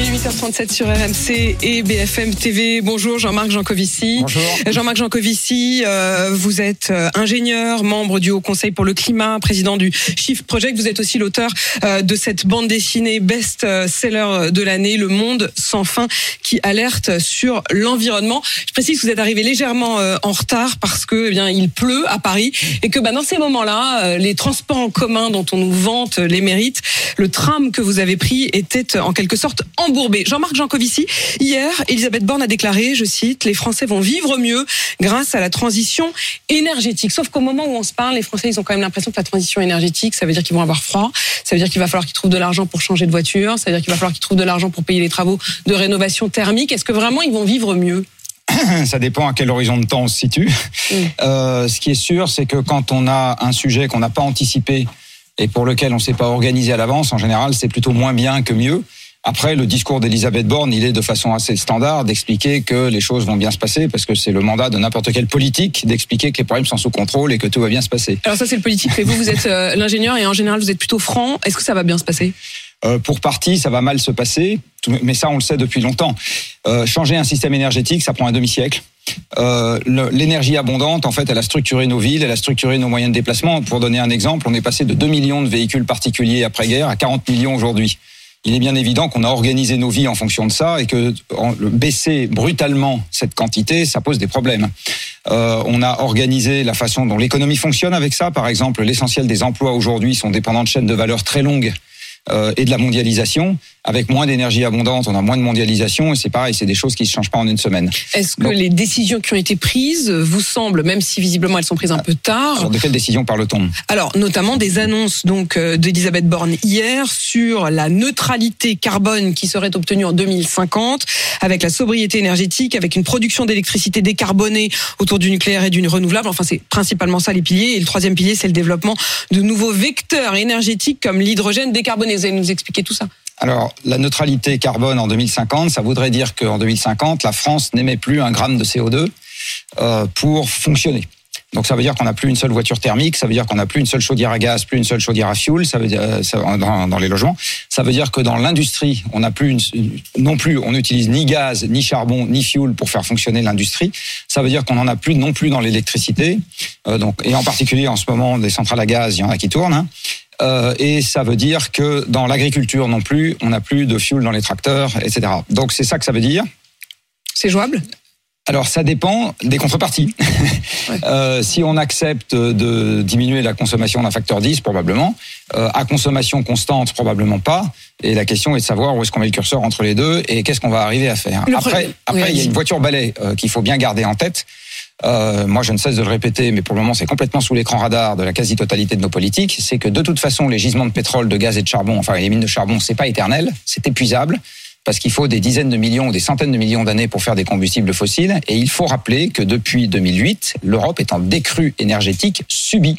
Il est 8h37 sur RMC et BFM TV. Bonjour Jean-Marc Jancovici. Bonjour. Jean-Marc Jancovici, euh, vous êtes euh, ingénieur, membre du Haut Conseil pour le climat, président du Shift Project. Vous êtes aussi l'auteur euh, de cette bande dessinée best-seller de l'année, Le Monde sans fin, qui alerte sur l'environnement. Je précise que vous êtes arrivé légèrement euh, en retard parce que eh bien il pleut à Paris et que bah, dans ces moments-là, euh, les transports en commun dont on nous vante les mérites, le tram que vous avez pris était en quelque sorte Jean-Marc Jancovici, hier, Elisabeth Borne a déclaré, je cite, les Français vont vivre mieux grâce à la transition énergétique. Sauf qu'au moment où on se parle, les Français, ils ont quand même l'impression que la transition énergétique, ça veut dire qu'ils vont avoir froid, ça veut dire qu'il va falloir qu'ils trouvent de l'argent pour changer de voiture, ça veut dire qu'il va falloir qu'ils trouvent de l'argent pour payer les travaux de rénovation thermique. Est-ce que vraiment ils vont vivre mieux? Ça dépend à quel horizon de temps on se situe. Euh, ce qui est sûr, c'est que quand on a un sujet qu'on n'a pas anticipé et pour lequel on ne s'est pas organisé à l'avance, en général, c'est plutôt moins bien que mieux. Après, le discours d'Elisabeth Borne, il est de façon assez standard d'expliquer que les choses vont bien se passer, parce que c'est le mandat de n'importe quel politique d'expliquer que les problèmes sont sous contrôle et que tout va bien se passer. Alors ça c'est le politique, mais vous vous êtes euh, l'ingénieur et en général vous êtes plutôt franc. Est-ce que ça va bien se passer? Euh, pour partie, ça va mal se passer, mais ça, on le sait depuis longtemps. Euh, changer un système énergétique, ça prend un demi-siècle. Euh, le- L'énergie abondante, en fait, elle a structuré nos villes, elle a structuré nos moyens de déplacement. Pour donner un exemple, on est passé de 2 millions de véhicules particuliers après-guerre à 40 millions aujourd'hui. Il est bien évident qu'on a organisé nos vies en fonction de ça et que baisser brutalement cette quantité, ça pose des problèmes. Euh, on a organisé la façon dont l'économie fonctionne avec ça. Par exemple, l'essentiel des emplois aujourd'hui sont dépendants de chaînes de valeur très longues euh, et de la mondialisation. Avec moins d'énergie abondante, on a moins de mondialisation et c'est pareil, c'est des choses qui ne changent pas en une semaine. Est-ce que les décisions qui ont été prises vous semblent, même si visiblement elles sont prises un peu tard, Alors, de quelle décision parle-t-on Alors, notamment des annonces donc euh, d'Elisabeth Borne hier sur la neutralité carbone qui serait obtenue en 2050 avec la sobriété énergétique, avec une production d'électricité décarbonée autour du nucléaire et du renouvelable. Enfin, c'est principalement ça les piliers. Et le troisième pilier, c'est le développement de nouveaux vecteurs énergétiques comme l'hydrogène décarboné. Vous allez nous expliquer tout ça Alors, la neutralité carbone en 2050, ça voudrait dire qu'en 2050, la France n'émet plus un gramme de CO2 euh, pour fonctionner. Donc ça veut dire qu'on n'a plus une seule voiture thermique, ça veut dire qu'on n'a plus une seule chaudière à gaz, plus une seule chaudière à fuel, ça veut dire euh, dans les logements. Ça veut dire que dans l'industrie, on n'a plus une, non plus, on n'utilise ni gaz, ni charbon, ni fuel pour faire fonctionner l'industrie. Ça veut dire qu'on n'en a plus non plus dans l'électricité. Euh, donc et en particulier en ce moment des centrales à gaz, il y en a qui tournent. hein. Euh, et ça veut dire que dans l'agriculture non plus, on n'a plus de fuel dans les tracteurs, etc. Donc c'est ça que ça veut dire. C'est jouable? Alors ça dépend des contreparties. Euh, si on accepte de diminuer la consommation d'un facteur 10, probablement. Euh, à consommation constante, probablement pas. Et la question est de savoir où est-ce qu'on met le curseur entre les deux et qu'est-ce qu'on va arriver à faire. Le Après, problème- après oui, il y a une voiture balai euh, qu'il faut bien garder en tête. Euh, moi, je ne cesse de le répéter, mais pour le moment, c'est complètement sous l'écran radar de la quasi-totalité de nos politiques. C'est que de toute façon, les gisements de pétrole, de gaz et de charbon, enfin les mines de charbon, c'est pas éternel, c'est épuisable parce qu'il faut des dizaines de millions ou des centaines de millions d'années pour faire des combustibles fossiles. Et il faut rappeler que depuis 2008, l'Europe est en décrue énergétique subie.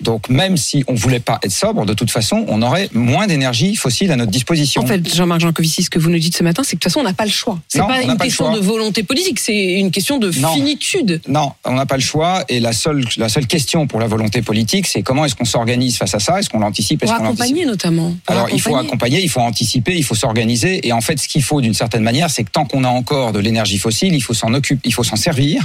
Donc même si on voulait pas être sobre, de toute façon, on aurait moins d'énergie fossile à notre disposition. En fait, Jean-Marc Jancovici, ce que vous nous dites ce matin, c'est que de toute façon, on n'a pas le choix. C'est pas une question de volonté politique, c'est une question de Non. finitude. Non, on n'a pas le choix. Et la seule, la seule question pour la volonté politique, c'est comment est-ce qu'on s'organise face à ça? Est-ce qu'on l'anticipe? Pour accompagner notamment. Pour Alors, il faut accompagner, il faut anticiper, il faut s'organiser. Et en fait, ce qu'il faut d'une certaine manière, c'est que tant qu'on a encore de l'énergie fossile, il faut s'en occuper, il faut s'en servir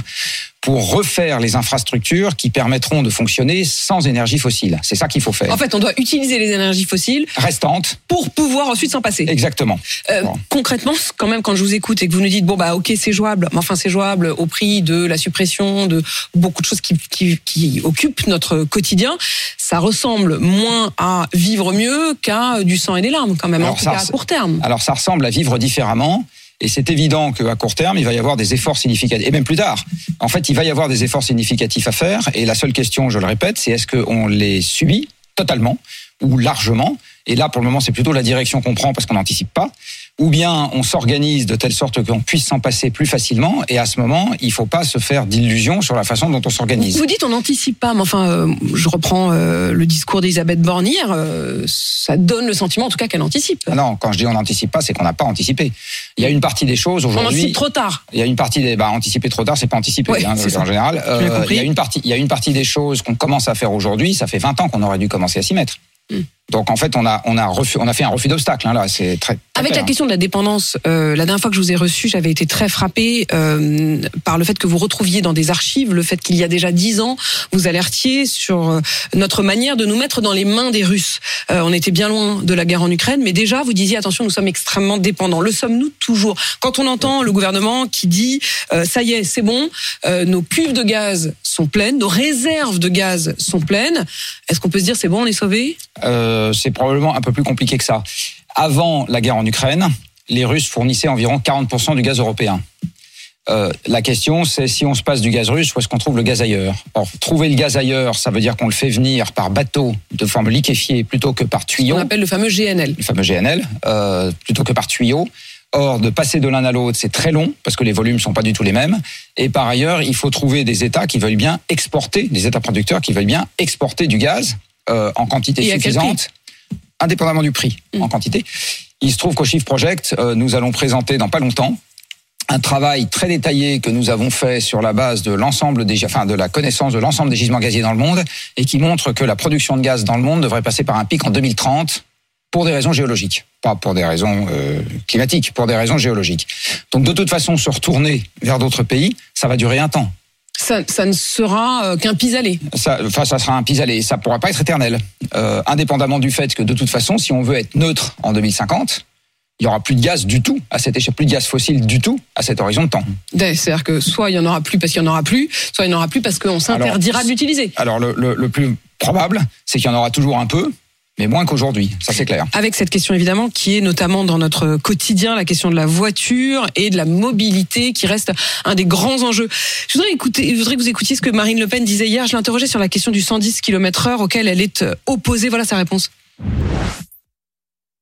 pour refaire les infrastructures qui permettront de fonctionner sans énergie fossile. C'est ça qu'il faut faire. En fait, on doit utiliser les énergies fossiles Restante, pour pouvoir ensuite s'en passer. exactement. Euh, Bon. Concrètement, quand même, quand je vous écoute et que vous nous dites bon bah ok c'est jouable, mais enfin c'est jouable au prix de la suppression de beaucoup de choses qui, qui, qui occupent notre quotidien, ça ressemble moins à vivre mieux qu'à du sang et des larmes quand même, en tout ça cas à court terme. Alors ça ressemble à vivre différemment Et c'est évident qu'à court terme, il va y avoir des efforts significatifs. Et même plus tard, en fait, il va y avoir des efforts significatifs à faire. Et la seule question, je le répète, c'est est-ce qu'on les subit totalement ou largement? Et là, pour le moment, c'est plutôt la direction qu'on prend parce qu'on n'anticipe pas ou bien on s'organise de telle sorte qu'on puisse s'en passer plus facilement. Et à ce moment, il faut pas se faire d'illusions sur la façon dont on s'organise. Vous dites on n'anticipe pas, mais enfin, euh, je reprends euh, le discours d'Elisabeth Bornier, euh, ça donne le sentiment en tout cas qu'elle anticipe. Ah non, quand je dis on n'anticipe pas, c'est qu'on n'a pas anticipé. Il y a une partie des choses On aujourd'hui. anticipe trop tard. Il y a une partie des bah, anticiper trop tard, c'est pas anticiper Ouais, hein, en général. compris. il y a une partie, il y a une partie des choses qu'on commence à faire aujourd'hui. Ça fait 20 ans qu'on aurait dû commencer à s'y mettre. Hmm. Donc en fait, on a on a refu- on a fait un refus d'obstacle. Hein, là, c'est très. très Avec clair. la question de la dépendance, euh, la dernière fois que je vous ai reçu, j'avais été très frappée euh, par le fait que vous retrouviez dans des archives le fait qu'il y a déjà dix ans, vous alertiez sur euh, notre manière de nous mettre dans les mains des Russes. Euh, on était bien loin de la guerre en Ukraine, mais déjà vous disiez attention, nous sommes extrêmement dépendants. Le sommes-nous toujours? Quand on entend le gouvernement qui dit ça y est, c'est bon, nos cuves de gaz sont pleines, nos réserves de gaz sont pleines, est-ce qu'on peut se dire c'est bon, on est sauvés? Euh, c'est probablement un peu plus compliqué que ça. Avant la guerre en Ukraine, les Russes fournissaient environ 40% du gaz européen. Euh, la question, c'est si on se passe du gaz russe, où est-ce qu'on trouve le gaz ailleurs? Or, trouver le gaz ailleurs, ça veut dire qu'on le fait venir par bateau de forme liquéfiée plutôt que par tuyau, On appelle le fameux GNL. le fameux GNL, euh, plutôt que par tuyau. Or, de passer de l'un à l'autre, c'est très long parce que les volumes sont pas du tout les mêmes. Et par ailleurs, il faut trouver des États qui veulent bien exporter, des États producteurs qui veulent bien exporter du gaz euh, en quantité Et suffisante, indépendamment du prix, Mm. en quantité. Il se trouve qu'au Shift Project, euh, nous allons présenter dans pas longtemps un travail très détaillé que nous avons fait sur la base de l'ensemble des, enfin de la connaissance de l'ensemble des gisements gaziers dans le monde et qui montre que la production de gaz dans le monde devrait passer par un pic en 2030 pour des raisons géologiques, pas pour des raisons euh, climatiques, pour des raisons géologiques. Donc de toute façon, se retourner vers d'autres pays, ça va durer un temps. Ça, ça ne sera euh, qu'un pis-aller. Ça, enfin, ça sera un pis-aller. Ça pourra pas être éternel, Euh, indépendamment du fait que de toute façon, si on veut être neutre en 2050, il y aura plus de gaz du tout à cette échelle, plus de gaz fossile du tout à cet horizon de temps. C'est-à-dire que soit il y en aura plus parce qu'il y en aura plus, soit il n'y en aura plus parce qu'on s'interdira de l'utiliser. Alors le, le, le plus probable, c'est qu'il y en aura toujours un peu, mais moins qu'aujourd'hui. Ça c'est clair. Avec cette question évidemment qui est notamment dans notre quotidien, la question de la voiture et de la mobilité qui reste un des grands enjeux. Je voudrais, écouter, je voudrais que vous écoutiez ce que Marine Le Pen disait hier. Je l'interrogeais sur la question du 110 km heure auquel elle est opposée. Voilà sa réponse.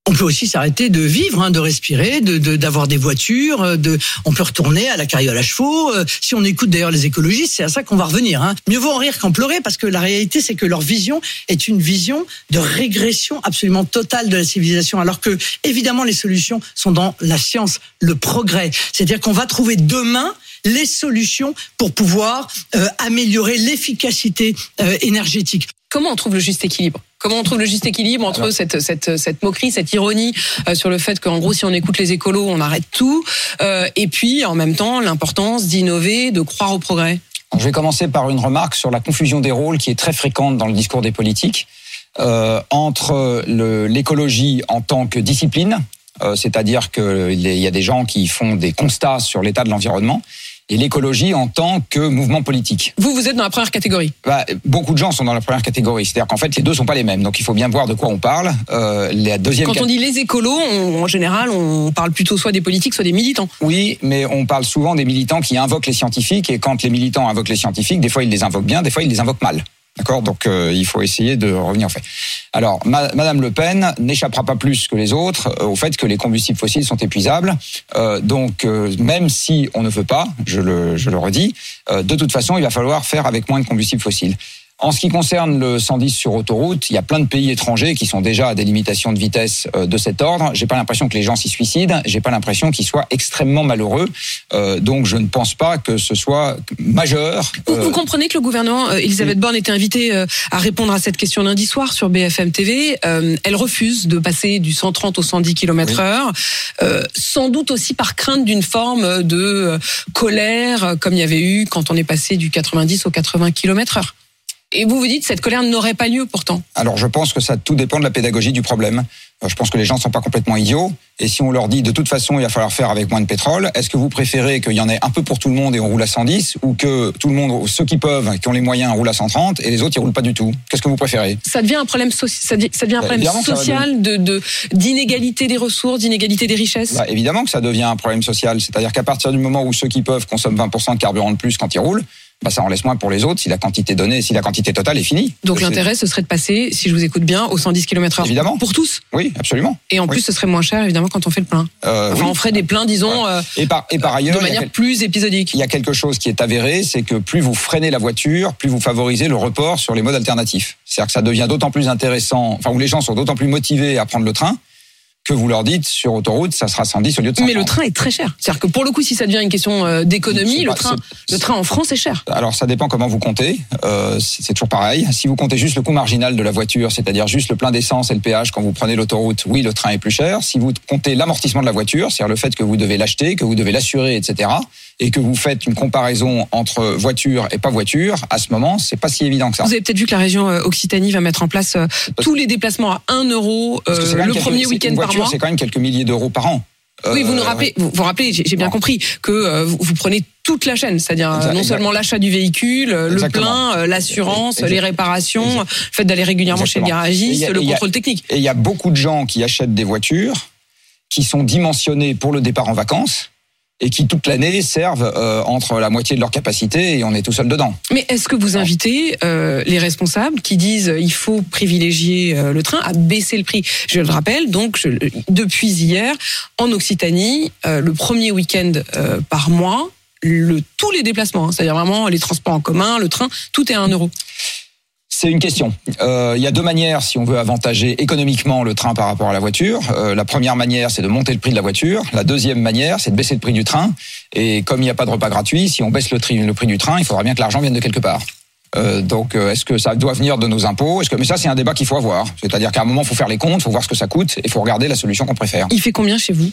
On peut aussi s'arrêter de vivre, hein, de respirer, de d'avoir des voitures, euh, de, on peut retourner à la carriole à chevaux. euh, Si on écoute d'ailleurs les écologistes, c'est à ça qu'on va revenir. Hein. Mieux vaut en rire qu'en pleurer, parce que la réalité, c'est que leur vision est une vision de régression absolument totale de la civilisation, alors que évidemment les solutions sont dans la science, le progrès. C'est-à-dire qu'on va trouver demain les solutions pour pouvoir euh, améliorer l'efficacité euh, énergétique. Comment on trouve le juste équilibre? Comment on trouve le juste équilibre entre Alors- cette, cette, cette moquerie, cette ironie euh, sur le fait qu'en gros, si on écoute les écolos, on arrête tout, euh, et puis en même temps l'importance d'innover, de croire au progrès? Je vais commencer par une remarque sur la confusion des rôles qui est très fréquente dans le discours des politiques euh, entre l'écologie en tant que discipline, euh, c'est-à-dire qu'il y a des gens qui font des constats sur l'état de l'environnement, et l'écologie en tant que mouvement politique. Vous, vous êtes dans la première catégorie. Bah, beaucoup de gens sont dans la première catégorie, c'est-à-dire qu'en fait les deux sont pas les mêmes, donc il faut bien voir de quoi on parle. Euh, la deuxième Quand on dit les écolos, on- en général, on parle plutôt soit des politiques, soit des militants. Oui, mais on parle souvent des militants qui invoquent les scientifiques et quand les militants invoquent les scientifiques, des fois ils les invoquent bien, des fois ils les invoquent mal. D'accord Donc euh, il faut essayer de revenir au fait. Alors, ma- Madame Le Pen n'échappera pas plus que les autres euh, au fait que les combustibles fossiles sont épuisables. Euh, donc, euh, même si on ne veut pas, je le, je le redis, euh, de toute façon, il va falloir faire avec moins de combustibles fossiles. En ce qui concerne le 110 sur autoroute, il y a plein de pays étrangers qui sont déjà à des limitations de vitesse euh, de cet ordre. J'ai pas l'impression que les gens s'y suicident. J'ai pas l'impression qu'ils soient extrêmement malheureux. Euh, donc, je ne pense pas que ce soit majeur. Vous, Euh, vous comprenez que le gouvernement, euh, Elisabeth Borne était invitée euh, à répondre à cette question lundi soir sur BFM TV. Elle refuse de passer du 130 au 110 km heure, sans doute aussi par crainte d'une forme de colère, comme il y avait eu quand on est passé du 90 au 80 km heure. Et vous vous dites cette colère n'aurait pas lieu pourtant. Alors je pense que ça tout dépend de la pédagogie du problème. Euh, Je pense que les gens ne sont pas complètement idiots. Et si on leur dit de toute façon il va falloir faire avec moins de pétrole, est-ce que vous préférez qu'il y en ait un peu pour tout le monde et on roule à 110 ou que tout le monde, ceux qui peuvent, qui ont les moyens, roulent à 130 et les autres ils roulent pas du tout? Qu'est-ce que vous préférez? Ça devient un problème, ça devient, ça devient un Bah, problème social de de- d'inégalité des ressources, d'inégalité des richesses. Bah, Évidemment que ça devient un problème social. C'est-à-dire qu'à partir du moment où ceux qui peuvent consomment 20% de carburant de plus quand ils roulent, bah, ça en laisse moins pour les autres si la quantité donnée, si la quantité totale est finie. Donc l'intérêt, ce serait de passer, si je vous écoute bien, au 110 km/h. Évidemment. Pour tous. Oui, absolument. Et en Oui. plus, ce serait moins cher, évidemment, quand on fait le plein. Euh, Enfin, oui. on ferait des pleins, disons, euh, Et par, et par ailleurs, de manière quel- plus épisodique. il y a quelque chose qui est avéré, c'est que plus vous freinez la voiture, plus vous favorisez le report sur les modes alternatifs. C'est-à-dire que ça devient d'autant plus intéressant, enfin où les gens sont d'autant plus motivés à prendre le train que vous leur dites sur autoroute, ça sera 110 au lieu de 130. Mais le train est très cher. C'est-à-dire que pour le coup, si ça devient une question euh, d'économie, le train, le train en France est cher. Alors ça dépend comment vous comptez. Euh, c'est toujours pareil. Si vous comptez juste le coût marginal de la voiture, c'est-à-dire juste le plein d'essence et le péage quand vous prenez l'autoroute, oui, le train est plus cher. Si vous comptez l'amortissement de la voiture, c'est-à-dire le fait que vous devez l'acheter, que vous devez l'assurer, etc., et que vous faites une comparaison entre voiture et pas voiture, à ce moment, c'est pas si évident que ça. Vous avez peut-être vu que la région euh, Occitanie va mettre en place euh, tous les déplacements à 1 euro euh, le premier week-end par mois. C'est quand même quelques milliers d'euros par an. Oui, vous nous rappelez, vous, vous rappelez, j'ai bien Bon. compris que euh, vous, vous prenez toute la chaîne, c'est-à-dire non seulement l'achat du véhicule, le Exactement. plein, l'assurance, les réparations, Exact- le fait d'aller régulièrement chez le Exactement. Garagiste, a- le a- contrôle technique. Et il y a beaucoup de gens qui achètent des voitures qui sont dimensionnées pour le départ en vacances et qui toute l'année servent euh, entre la moitié de leur capacité et on est tout seul dedans. Mais est-ce que vous invitez euh, les responsables qui disent euh, il faut privilégier le train à baisser le prix? Je le rappelle, donc depuis hier, en Occitanie, le premier week-end par mois, le, tous les déplacements, hein, c'est-à-dire vraiment les transports en commun, le train, tout est à 1 euro. C'est une question. Euh, Il y a deux manières si on veut avantager économiquement le train par rapport à la voiture. Euh, la première manière, c'est de monter le prix de la voiture. La deuxième manière, c'est de baisser le prix du train. Et comme il n'y a pas de repas gratuit, si on baisse le, prix du train, il faudra bien que l'argent vienne de quelque part. Euh, donc, est-ce que ça doit venir de nos impôts? Mais ça, c'est un débat qu'il faut avoir. C'est-à-dire qu'à un moment, il faut faire les comptes, il faut voir ce que ça coûte, et il faut regarder la solution qu'on préfère. Il fait combien chez vous?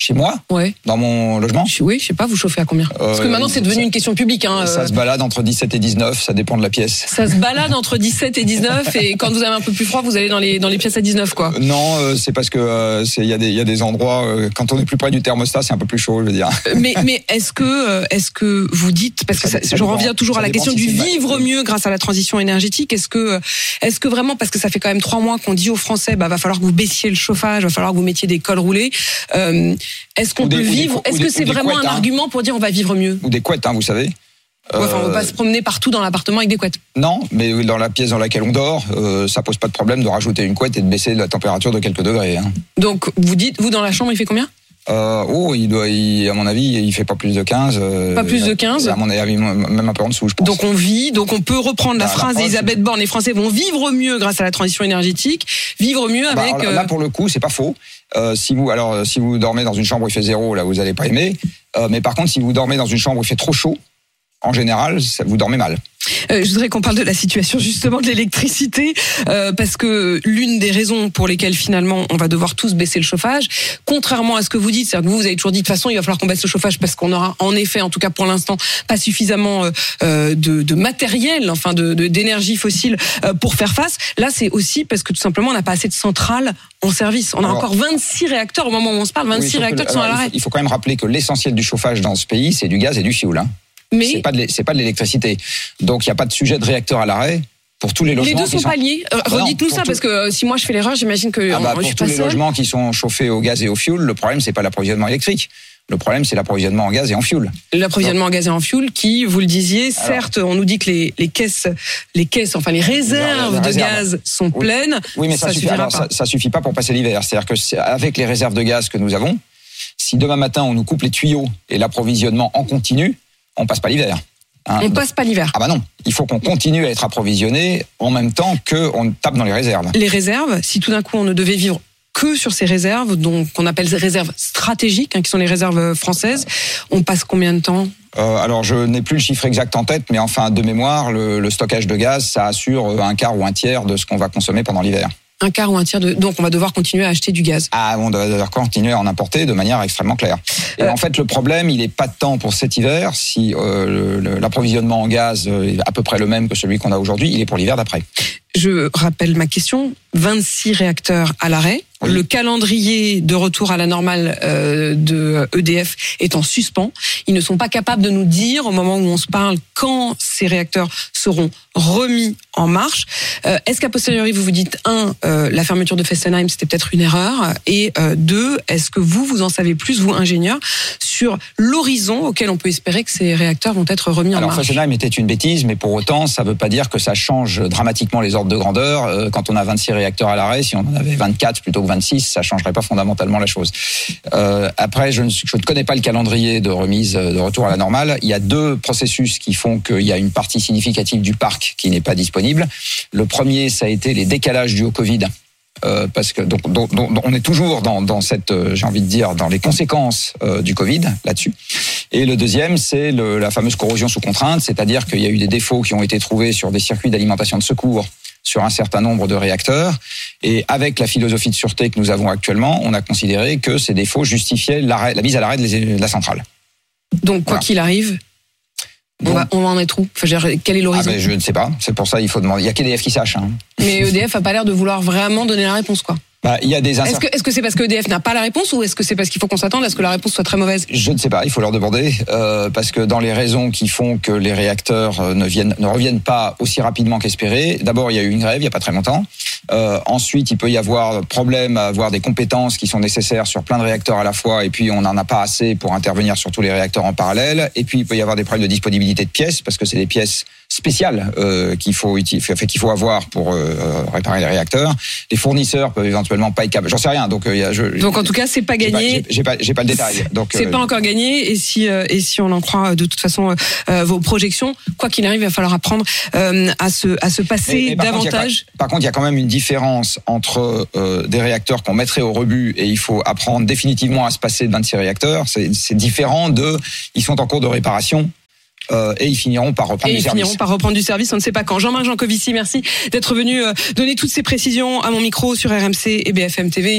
Chez moi, Ouais. dans mon logement, Oui, je sais pas, vous chauffez à combien Parce que Euh, maintenant c'est devenu ça- une question publique. Hein, ça euh, se balade entre 17 et 19, ça dépend de la pièce. ça se balade entre 17 et 19 et quand vous avez un peu plus froid, vous allez dans les dans les pièces à 19 quoi. Non, euh, c'est parce que euh, il y, a des- y a des endroits euh, quand on est plus près du thermostat, c'est un peu plus chaud, je veux dire. Mais mais est-ce que euh, est-ce que vous dites parce que Ça- ça- ça je reviens toujours à la question si du vivre mieux grâce à la transition énergétique. Est-ce que euh, est-ce que vraiment parce que ça fait quand même trois mois qu'on dit aux Français bah va falloir que vous baissiez le chauffage, va falloir que vous mettiez des cols roulés. Est-ce qu'on peut des vivre Est-ce que c'est vraiment couettes, un hein. argument pour dire on va vivre mieux Ou des couettes, hein, vous savez. Ouais, Enfin, on Euh, va pas se promener partout dans l'appartement avec des couettes. Non, mais dans la pièce dans laquelle on dort, euh, ça pose pas de problème de rajouter une couette et de baisser la température de quelques degrés. Hein. Donc vous dites vous dans la chambre il fait combien? Euh, oh, il doit, il- à mon avis, il fait pas plus de 15. euh, Pas plus de 15? À mon avis, même un peu en dessous, je pense. Donc on vit, donc on peut reprendre la Bah, la phrase d'Elisabeth Borne, les Français vont vivre mieux grâce à la transition énergétique, vivre mieux Ah bah, avec... alors, euh, Là, pour le coup, c'est pas faux. Euh, si vous, alors, euh, si vous dormez dans une chambre où il fait zéro, là, vous allez pas aimer. Euh, mais par contre, si vous dormez dans une chambre où il fait trop chaud, en général, vous dormez mal. Euh, je voudrais qu'on parle de la situation justement de l'électricité, euh, parce que l'une des raisons pour lesquelles finalement on va devoir tous baisser le chauffage, contrairement à ce que vous dites, c'est-à-dire que vous, vous avez toujours dit de toute façon il va falloir qu'on baisse le chauffage parce qu'on aura en effet, en tout cas pour l'instant, pas suffisamment euh, de, de matériel, enfin de de- d'énergie fossile pour faire face. Là, c'est aussi parce que tout simplement on n'a pas assez de centrales en service. On a Alors- encore 26 réacteurs au moment où on se parle, 26 Oui, sauf que réacteurs qui sont à alors, l'arrêt. faut- Il faut quand même rappeler que l'essentiel du chauffage dans ce pays, c'est du gaz et du fioul. Hein. Mais C'est pas de l'électricité. Donc il n'y a pas de sujet de réacteur à l'arrêt pour tous les les logements. deux qui sont sont pas liés. Euh, Ah Redites-nous ça tout- parce que euh, si moi je fais l'erreur, j'imagine que Ah bah, on- je pour suis tous pas les logements qui sont chauffés au gaz et au fioul, le problème c'est pas l'approvisionnement électrique. Le problème c'est l'approvisionnement en gaz et en fioul. L'approvisionnement en gaz et en fuel, qui, vous le disiez, certes, on nous dit que les, les caisses, les caisses, enfin les réserves les de réserves. gaz sont Oui. pleines. Oui, mais ça, suffit. suffira alors, pas. ça, ça suffit pas pour passer l'hiver. C'est-à-dire que avec les réserves de gaz que nous avons, si demain matin on nous coupe les tuyaux et l'approvisionnement en continu, on passe pas l'hiver. Hein. On passe pas l'hiver. Ah bah non, il faut qu'on continue à être approvisionné en même temps qu'on tape dans les réserves. Les réserves, si tout d'un coup on ne devait vivre que sur ces réserves, donc qu'on appelle ces réserves stratégiques, hein, qui sont les réserves françaises, on passe combien de temps? Euh, alors je n'ai plus le chiffre exact en tête, mais enfin de mémoire, le, le stockage de gaz, ça assure un quart ou un tiers de ce qu'on va consommer pendant l'hiver. Un quart ou un tiers de. Donc on va devoir continuer à acheter du gaz. Ah, on doit devoir continuer à en importer de manière extrêmement claire. Et Euh. en fait, le problème, il n'est pas tant pour cet hiver, si euh, l'approvisionnement en gaz euh, est à peu près le même que celui qu'on a aujourd'hui, il est pour l'hiver d'après. Je rappelle ma question 26 réacteurs à l'arrêt. Oui. Le calendrier de retour à la normale euh, de EDF est en suspens. Ils ne sont pas capables de nous dire au moment où on se parle quand ces réacteurs seront remis en marche. Euh, Est-ce qu'à posteriori vous vous dites un, euh, la fermeture de Fessenheim c'était peut-être une erreur et euh, deux, est-ce que vous vous en savez plus vous ingénieurs sur l'horizon auquel on peut espérer que ces réacteurs vont être remis en Alors marche? Fessenheim était une bêtise, mais pour autant, ça ne veut pas dire que ça change dramatiquement les ordres de grandeur. Euh, Quand on a 26 réacteurs à l'arrêt, si on en avait 24 plutôt que 26, ça changerait pas fondamentalement la chose. Euh, après, je ne, je ne connais pas le calendrier de remise euh, de retour à la normale. Il y a deux processus qui font qu'il y a une partie significative du parc qui n'est pas disponible. Le premier, ça a été les décalages dus au Covid. Euh, parce que donc, on est toujours dans, dans cette, j'ai envie de dire, dans les conséquences du Covid là-dessus. Et le deuxième, c'est la fameuse corrosion sous contrainte, c'est-à-dire qu'il y a eu des défauts qui ont été trouvés sur des circuits d'alimentation de secours sur un certain nombre de réacteurs. Et avec la philosophie de sûreté que nous avons actuellement, on a considéré que ces défauts justifiaient la mise à l'arrêt de, la centrale. Donc quoi Voilà. qu'il arrive, on va, on va en être où? Enfin, Quel est Ah l'horizon? ben, je ne sais pas. C'est pour ça il faut demander. Il y a qu'EDF qui sache. Hein. Mais EDF a pas l'air de vouloir vraiment donner la réponse, quoi. Bah, il y a des Est-ce que est-ce que c'est parce que EDF n'a pas la réponse ou est-ce que c'est parce qu'il faut qu'on s'attende à ce que la réponse soit très mauvaise? Je ne sais pas, il faut leur demander, euh, parce que dans les raisons qui font que les réacteurs euh, ne, viennent, ne reviennent pas aussi rapidement qu'espéré, d'abord il y a eu une grève il n'y a pas très longtemps. Euh, ensuite, il peut y avoir problème à avoir des compétences qui sont nécessaires sur plein de réacteurs à la fois, et puis on n'en a pas assez pour intervenir sur tous les réacteurs en parallèle. Et puis il peut y avoir des problèmes de disponibilité de pièces, parce que c'est des pièces spéciales euh, qu'il faut qu'il faut avoir pour euh, réparer les réacteurs. Les fournisseurs peuvent éventuellement pas être capables. J'en sais rien, donc euh, il y a, je, Donc en tout cas, c'est pas pas- gagné. j'ai- pas, j'ai pas le détail. Donc C'est euh, pas encore gagné et si euh, et si on en croit euh, de toute façon vos projections, quoi qu'il arrive, il va falloir apprendre euh, à se à se passer Mais- mais par contre, il y a davantage. quand- par contre, il y a quand même une différence entre euh, des réacteurs qu'on mettrait au rebut et il faut apprendre définitivement à se passer de 26 réacteurs. C'est différent de, ils sont en cours de réparation. Euh, et ils finiront par reprendre Et du ils service. finiront par reprendre du service, on ne sait pas quand. Jean-Marc Jancovici, merci d'être venu euh, donner toutes ces précisions à mon micro sur RMC et BFM TV.